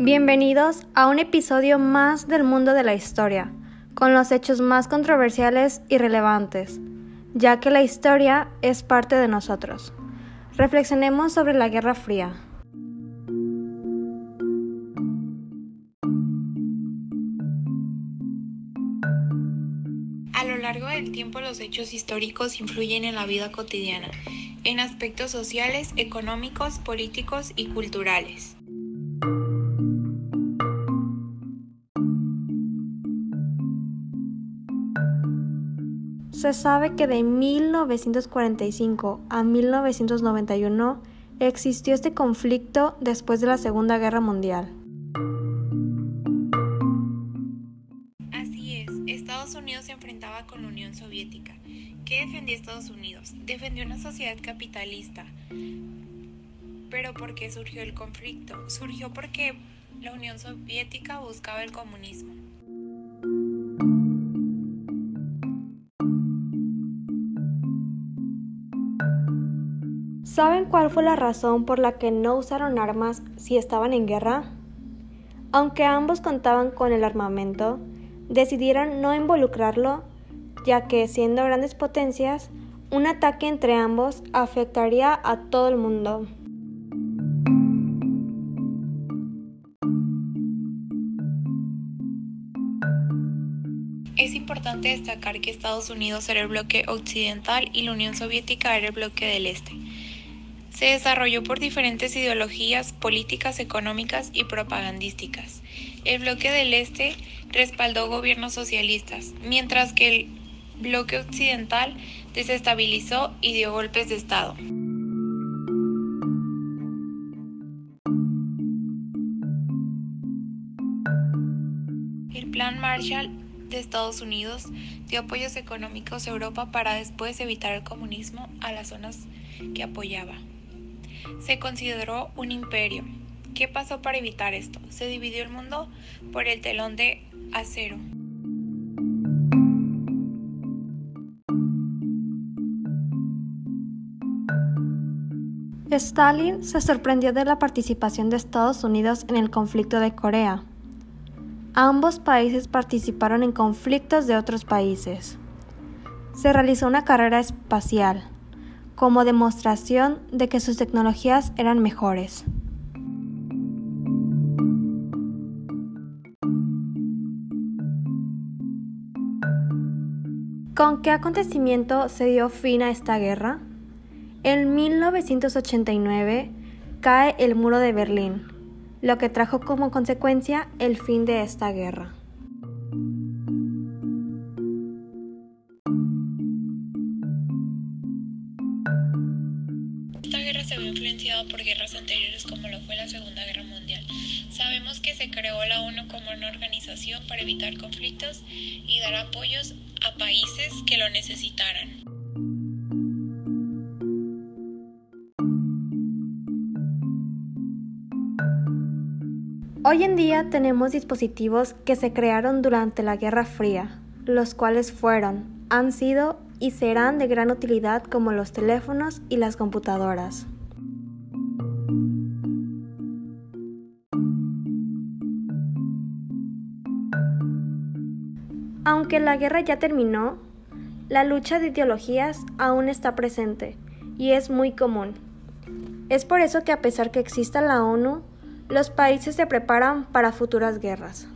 Bienvenidos a un episodio más del mundo de la historia, con los hechos más controversiales y relevantes, ya que la historia es parte de nosotros. Reflexionemos sobre la Guerra Fría. A lo largo del tiempo los hechos históricos influyen en la vida cotidiana, en aspectos sociales, económicos, políticos y culturales. Se sabe que de 1945 a 1991 existió este conflicto después de la Segunda Guerra Mundial. Así es, Estados Unidos se enfrentaba con la Unión Soviética. ¿Qué defendía Estados Unidos? Defendió una sociedad capitalista. Pero ¿por qué surgió el conflicto? Surgió porque la Unión Soviética buscaba el comunismo. ¿Saben cuál fue la razón por la que no usaron armas si estaban en guerra? Aunque ambos contaban con el armamento, decidieron no involucrarlo, ya que siendo grandes potencias, un ataque entre ambos afectaría a todo el mundo. Es importante destacar que Estados Unidos era el bloque occidental y la Unión Soviética era el bloque del este se desarrolló por diferentes ideologías políticas, económicas y propagandísticas. El bloque del Este respaldó gobiernos socialistas, mientras que el bloque occidental desestabilizó y dio golpes de Estado. El Plan Marshall de Estados Unidos dio apoyos económicos a Europa para después evitar el comunismo a las zonas que apoyaba se consideró un imperio. ¿Qué pasó para evitar esto? Se dividió el mundo por el telón de acero. Stalin se sorprendió de la participación de Estados Unidos en el conflicto de Corea. Ambos países participaron en conflictos de otros países. Se realizó una carrera espacial como demostración de que sus tecnologías eran mejores. ¿Con qué acontecimiento se dio fin a esta guerra? En 1989 cae el muro de Berlín, lo que trajo como consecuencia el fin de esta guerra. por guerras anteriores como lo fue la Segunda Guerra Mundial. Sabemos que se creó la ONU como una organización para evitar conflictos y dar apoyos a países que lo necesitaran. Hoy en día tenemos dispositivos que se crearon durante la Guerra Fría, los cuales fueron, han sido y serán de gran utilidad como los teléfonos y las computadoras. Aunque la guerra ya terminó, la lucha de ideologías aún está presente y es muy común. Es por eso que a pesar que exista la ONU, los países se preparan para futuras guerras.